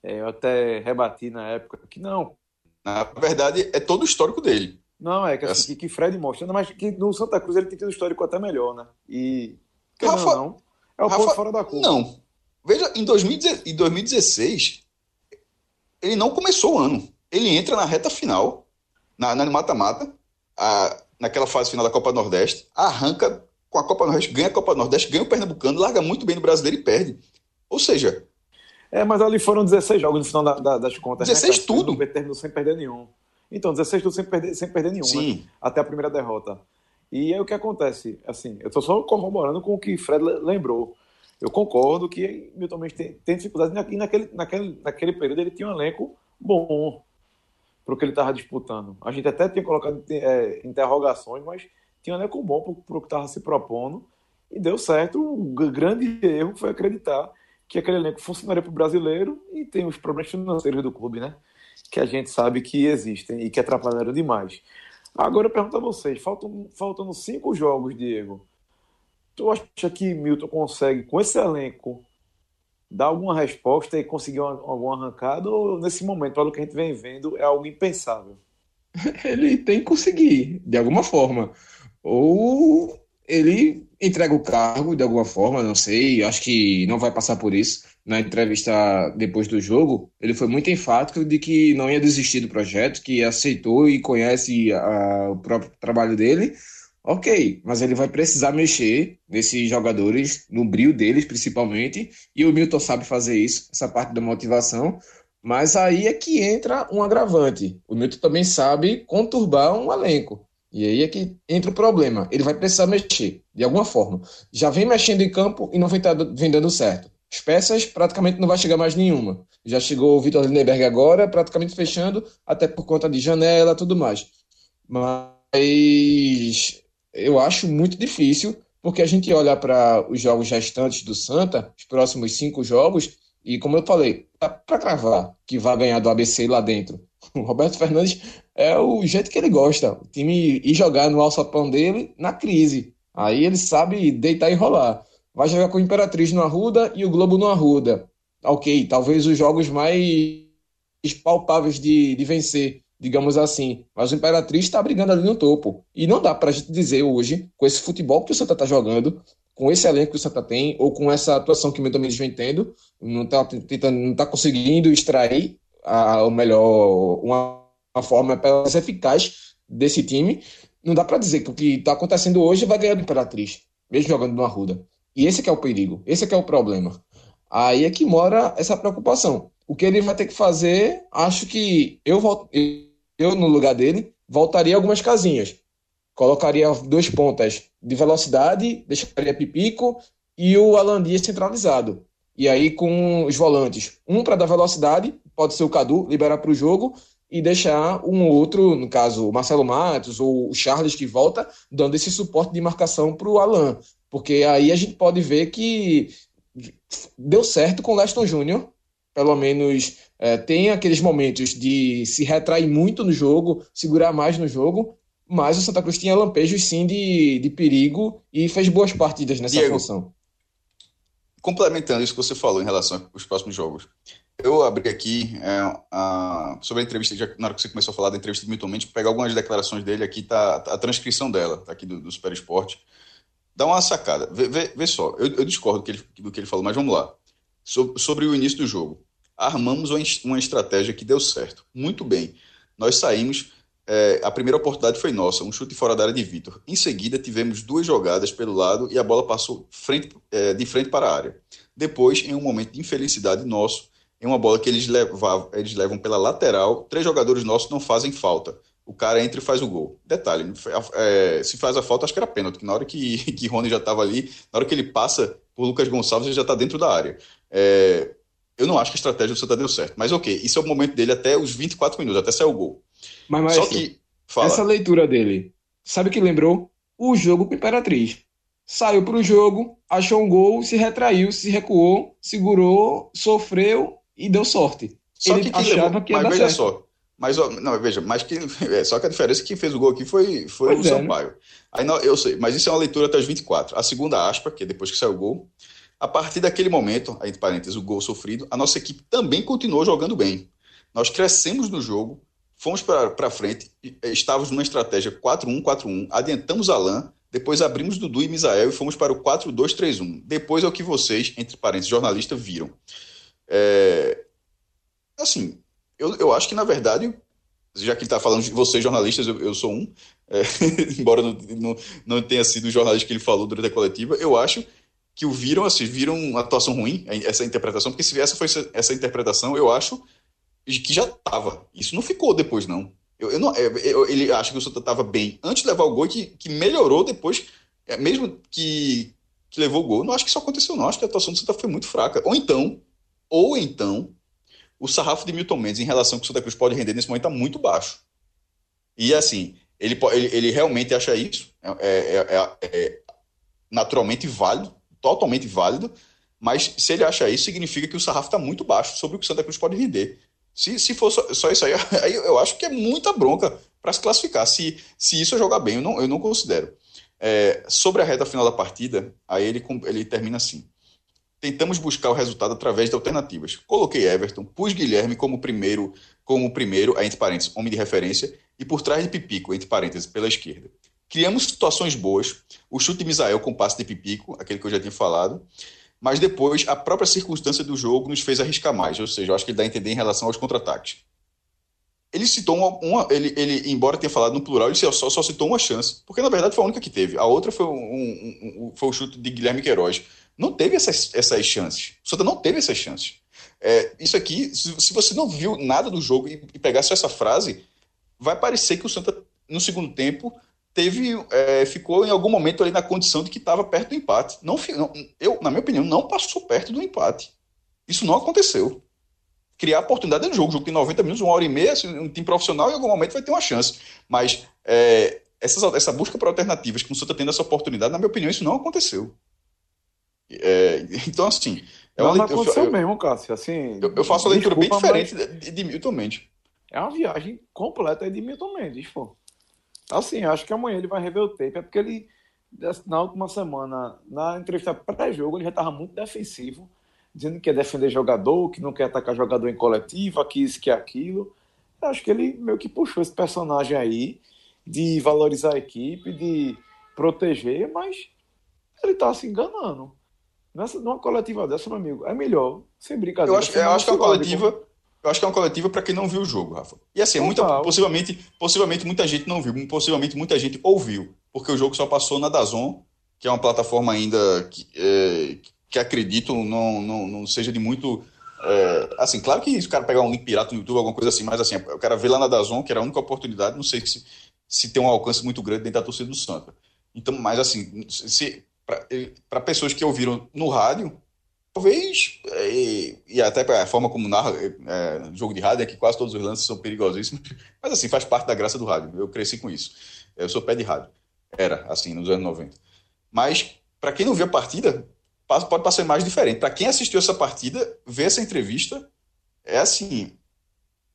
É, eu até rebati na época que não. Na verdade, é todo o histórico dele. Não, é que, assim, que, que Fred mostra, mas que no Santa Cruz ele tem tido um histórico até melhor, né? E. Rafa, não, não, é o Rafa, ponto fora da curva. Não. Veja, em, 2016, ele não começou o ano. Ele entra na reta final, na mata-mata, naquela fase final da Copa Nordeste, arranca com a Copa Nordeste, ganha a Copa Nordeste, ganha o Pernambucano, larga muito bem no brasileiro e perde. Ou seja. É, mas ali foram 16 jogos no final da, da, das contas. 16 né, tudo. Terminou sem perder nenhum. Então, 16 tudo sem perder, sem perder nenhum. Sim. Né? Até a primeira derrota. E aí o que acontece? Assim, eu estou só corroborando com o que Fred lembrou. Eu concordo que Milton Mendes tem, tem dificuldade e naquele, naquele, naquele período ele tinha um elenco bom para o que ele estava disputando. A gente até tinha colocado é, interrogações, mas tinha um elenco bom para o que estava se propondo e deu certo. O grande erro foi acreditar que aquele elenco funcionaria para o brasileiro e tem os problemas financeiros do clube, né? Que a gente sabe que existem e que atrapalharam demais. Agora eu pergunto a vocês: faltam, faltando cinco jogos, Diego. Tu acha que Milton consegue, com esse elenco, dar alguma resposta e conseguir uma, alguma arrancada? Ou nesse momento, pelo que a gente vem vendo, é algo impensável? [laughs] Ele tem que conseguir, de alguma forma ou ele entrega o cargo de alguma forma, não sei, acho que não vai passar por isso. Na entrevista depois do jogo, ele foi muito enfático de que não ia desistir do projeto, que aceitou e conhece a, o próprio trabalho dele. Ok, mas ele vai precisar mexer nesses jogadores, no brilho deles principalmente, e o Milton sabe fazer isso, essa parte da motivação. Mas aí é que entra um agravante. O Milton também sabe conturbar um elenco. E aí é que entra o problema. Ele vai precisar mexer, de alguma forma. Já vem mexendo em campo e não vem, tá, vem dando certo. As peças, praticamente não vai chegar mais nenhuma. Já chegou o Vitor Lindenberg agora, praticamente fechando, até por conta de janela tudo mais. Mas eu acho muito difícil, porque a gente olha para os jogos restantes do Santa, os próximos cinco jogos, e como eu falei, tá para cravar que vai ganhar do ABC lá dentro. O [laughs] Roberto Fernandes é o jeito que ele gosta. O time ir jogar no alçapão dele na crise. Aí ele sabe deitar e rolar. Vai jogar com o Imperatriz no Arruda e o Globo no Arruda. Ok, talvez os jogos mais palpáveis de, de vencer, digamos assim. Mas o Imperatriz está brigando ali no topo. E não dá para a gente dizer hoje, com esse futebol que o Santa está jogando, com esse elenco que o Santa tem, ou com essa atuação que o Mendes vem tendo, não está não tá conseguindo extrair a, melhor, uma, uma forma mais eficaz desse time. Não dá para dizer que o que está acontecendo hoje vai ganhar do Imperatriz, mesmo jogando no Arruda. E esse é o perigo, esse é, é o problema. Aí é que mora essa preocupação. O que ele vai ter que fazer, acho que eu, eu no lugar dele, voltaria algumas casinhas colocaria dois pontas de velocidade, deixaria Pipico e o Alan Dias centralizado. E aí com os volantes, um para dar velocidade, pode ser o Cadu, liberar para o jogo, e deixar um outro, no caso o Marcelo Matos ou o Charles que volta, dando esse suporte de marcação para o Alan. Porque aí a gente pode ver que deu certo com o Leston Júnior, pelo menos é, tem aqueles momentos de se retrair muito no jogo, segurar mais no jogo, mas o Santa Cruz tinha lampejos sim de, de perigo e fez boas partidas nessa Diego, função. Complementando isso que você falou em relação aos próximos jogos, eu abri aqui é, a, sobre a entrevista, já, na hora que você começou a falar da entrevista do Milton Mendes, pegar algumas declarações dele aqui, tá, tá a transcrição dela, tá aqui do, do Super Esporte. Dá uma sacada. Vê, vê, vê só, eu, eu discordo do que, ele, do que ele falou, mas vamos lá. So, sobre o início do jogo. Armamos uma, uma estratégia que deu certo. Muito bem. Nós saímos é, a primeira oportunidade foi nossa, um chute fora da área de Vitor. Em seguida, tivemos duas jogadas pelo lado e a bola passou frente, é, de frente para a área. Depois, em um momento de infelicidade nosso, em uma bola que eles, levavam, eles levam pela lateral, três jogadores nossos não fazem falta. O cara entra e faz o gol. Detalhe, é, se faz a falta, acho que era pênalti, que na hora que, [laughs] que Rony já estava ali, na hora que ele passa por Lucas Gonçalves, ele já está dentro da área. É, eu não acho que a estratégia do Santa deu certo. Mas ok, isso é o momento dele até os 24 minutos, até sair o gol. Mas, mas Só que. Fala. Essa leitura dele, sabe o que lembrou? O jogo com Imperatriz. Saiu para o jogo, achou um gol, se retraiu, se recuou, segurou, sofreu e deu sorte. Só Ele que, achava levou, que ia mas veja certo. só. Mas, não, veja, mas que, é, só que a diferença é que quem fez o gol aqui foi, foi o é, Sampaio. Né? Aí, não, eu sei, mas isso é uma leitura até os 24. A segunda aspa, que é depois que saiu o gol, a partir daquele momento, entre parênteses, o gol sofrido, a nossa equipe também continuou jogando bem. Nós crescemos no jogo, fomos para frente, eh, estávamos numa estratégia 4-1-4-1, adiantamos Alain, depois abrimos Dudu e Misael e fomos para o 4-2-3-1. Depois é o que vocês, entre parênteses, jornalistas, viram. É... Assim, eu, eu acho que, na verdade, já que ele está falando de vocês, jornalistas, eu, eu sou um, é, [laughs] embora não, não, não, tenha sido o jornalista que ele falou durante a coletiva, eu acho que o viram, assim, viram uma atuação ruim, essa interpretação, porque se essa foi essa interpretação, eu acho que já estava. Isso não ficou depois, não. Eu, eu não eu, eu, ele acha que o Santa estava bem antes de levar o gol que, que melhorou depois, é, mesmo que, que levou o gol. Eu não acho que isso aconteceu, não. Acho que a atuação do Santa foi muito fraca. Ou então, ou então, o sarrafo de Milton Mendes em relação ao que o Santa Cruz pode render nesse momento está muito baixo. E assim, ele, ele, ele realmente acha isso. É, é, é, é naturalmente válido, totalmente válido. Mas se ele acha isso, significa que o sarrafo está muito baixo sobre o que o Santa Cruz pode render. Se, se for só, só, isso aí, [laughs] aí, eu acho que é muita bronca para se classificar. Se, se isso é jogar bem, eu não, eu não considero. É, sobre a reta final da partida, aí ele, ele termina assim. Tentamos buscar o resultado através de alternativas. Coloquei Everton, pus Guilherme como primeiro, como primeiro, entre parênteses, homem de referência, e por trás de Pipico, entre parênteses, pela esquerda. Criamos situações boas, o chute de Misael com passe de Pipico, aquele que eu já tinha falado, mas depois a própria circunstância do jogo nos fez arriscar mais, ou seja, eu acho que ele dá a entender em relação aos contra-ataques. Ele citou uma, uma, ele, ele, embora tenha falado no plural, ele só, só citou uma chance, porque na verdade foi a única que teve. A outra foi, um, um, um, foi o chute de Guilherme Queiroz. Não teve essas, essas chances. O Santa não teve essas chances. É, isso aqui, se, você não viu nada do jogo e, e pegar só essa frase, vai parecer que o Santa, no segundo tempo, teve é, ficou em algum momento ali na condição de que estava perto do empate. Não, não, eu, na minha opinião, não passou perto do empate. Isso não aconteceu. Criar oportunidade no jogo. O jogo tem 90 minutos, uma hora e meia, assim, um time profissional, em algum momento vai ter uma chance. Mas é, essa, essa busca por alternativas que o Santa tendo essa oportunidade, na minha opinião, isso não aconteceu. É, então, assim. É uma, não, aconteceu eu, mesmo, Cássio. Assim, eu, eu faço a leitura bem diferente de, de Milton Mendes. É uma viagem completa de Milton Mendes, pô. Assim, acho que amanhã ele vai rever o tape, é porque ele, na última semana, na entrevista pré-jogo, ele já estava muito defensivo, dizendo que quer defender jogador, que não quer atacar jogador em coletiva, que isso, que aquilo. Eu acho que ele meio que puxou esse personagem aí de valorizar a equipe, de proteger, mas ele está se enganando. Nessa, numa coletiva dessa, meu amigo, é melhor, sem brincadeira. Eu acho, eu acho que é uma coletiva. Eu acho que é uma coletiva para quem não viu o jogo, Rafa. E assim, muita, possivelmente, possivelmente muita gente não viu, possivelmente muita gente ouviu, porque o jogo só passou na Dazon, que é uma plataforma ainda que, é, que acredito não, não, não seja de muito. É, assim, claro que se o cara pegar um link pirata no YouTube, alguma coisa assim, mas assim, o cara vê lá na Dazon, que era a única oportunidade, não sei se, se tem um alcance muito grande dentro da torcida do Santa. Então, mas assim, se para pessoas que ouviram no rádio, talvez, e, e até a forma como narra é, jogo de rádio, é que quase todos os lances são perigosíssimos, [laughs] mas assim, faz parte da graça do rádio. Eu cresci com isso. Eu sou pé de rádio. Era, assim, nos anos 90. Mas, para quem não viu a partida, pode passar mais diferente. Para quem assistiu essa partida, ver essa entrevista, é assim,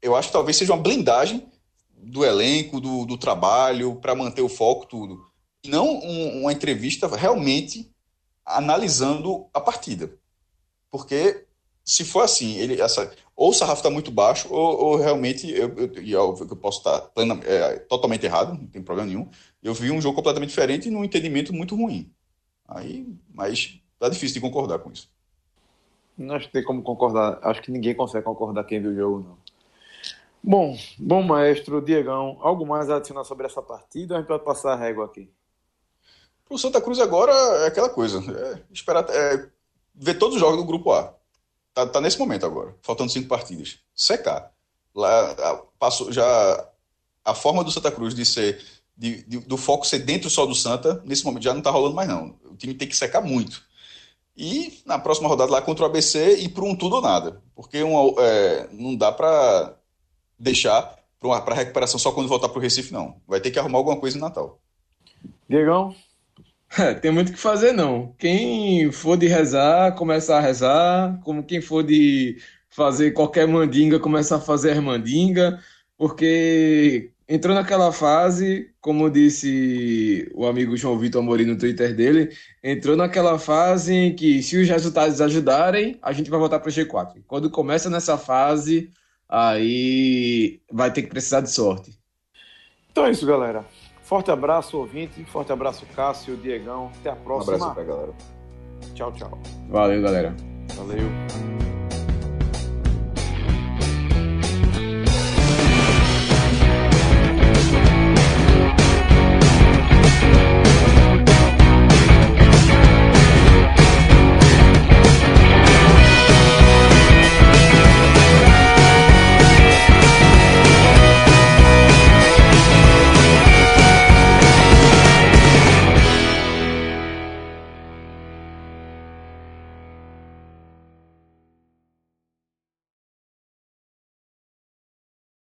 eu acho que talvez seja uma blindagem do elenco, do, do trabalho, para manter o foco, tudo não um, uma entrevista realmente analisando a partida. Porque se for assim, ele, essa, ou o sarrafo está muito baixo, ou, ou realmente eu, eu, eu, eu, posso estar plena, é, totalmente errado, não tem problema nenhum. Eu vi um jogo completamente diferente e num entendimento muito ruim. Aí, mas tá difícil de concordar com isso. Não acho que tem como concordar. Acho que ninguém consegue concordar quem viu o jogo, não. Bom, bom maestro, Diegão, algo mais a adicionar sobre essa partida ou a gente pode passar a régua aqui? O Santa Cruz agora é aquela coisa. É esperar é, ver todos os jogos do grupo A. Tá, tá, nesse momento agora, faltando cinco partidas. Secar. Lá, passou já a forma do Santa Cruz de ser de, de, do foco ser dentro só do Santa, nesse momento já não tá rolando mais não. O time tem que secar muito. E na próxima rodada lá contra o ABC e por um tudo ou nada. Porque é, não dá para deixar para recuperação só quando voltar para o Recife, não. Vai ter que arrumar alguma coisa no Natal. Diegão, é, [laughs] tem muito o que fazer, não. Quem for de rezar, começa a rezar. Como quem for de fazer qualquer mandinga, começa a fazer mandinga. Porque entrou naquela fase, como disse o amigo João Vitor Amorim no Twitter dele, entrou naquela fase em que se os resultados ajudarem, a gente vai voltar para o G4. Quando começa nessa fase, aí vai ter que precisar de sorte. Então é isso, galera. Forte abraço, ouvinte. Forte abraço, Cássio, Diegão. Até a próxima. Um abraço pra galera. Tchau, tchau. Valeu, galera. Valeu.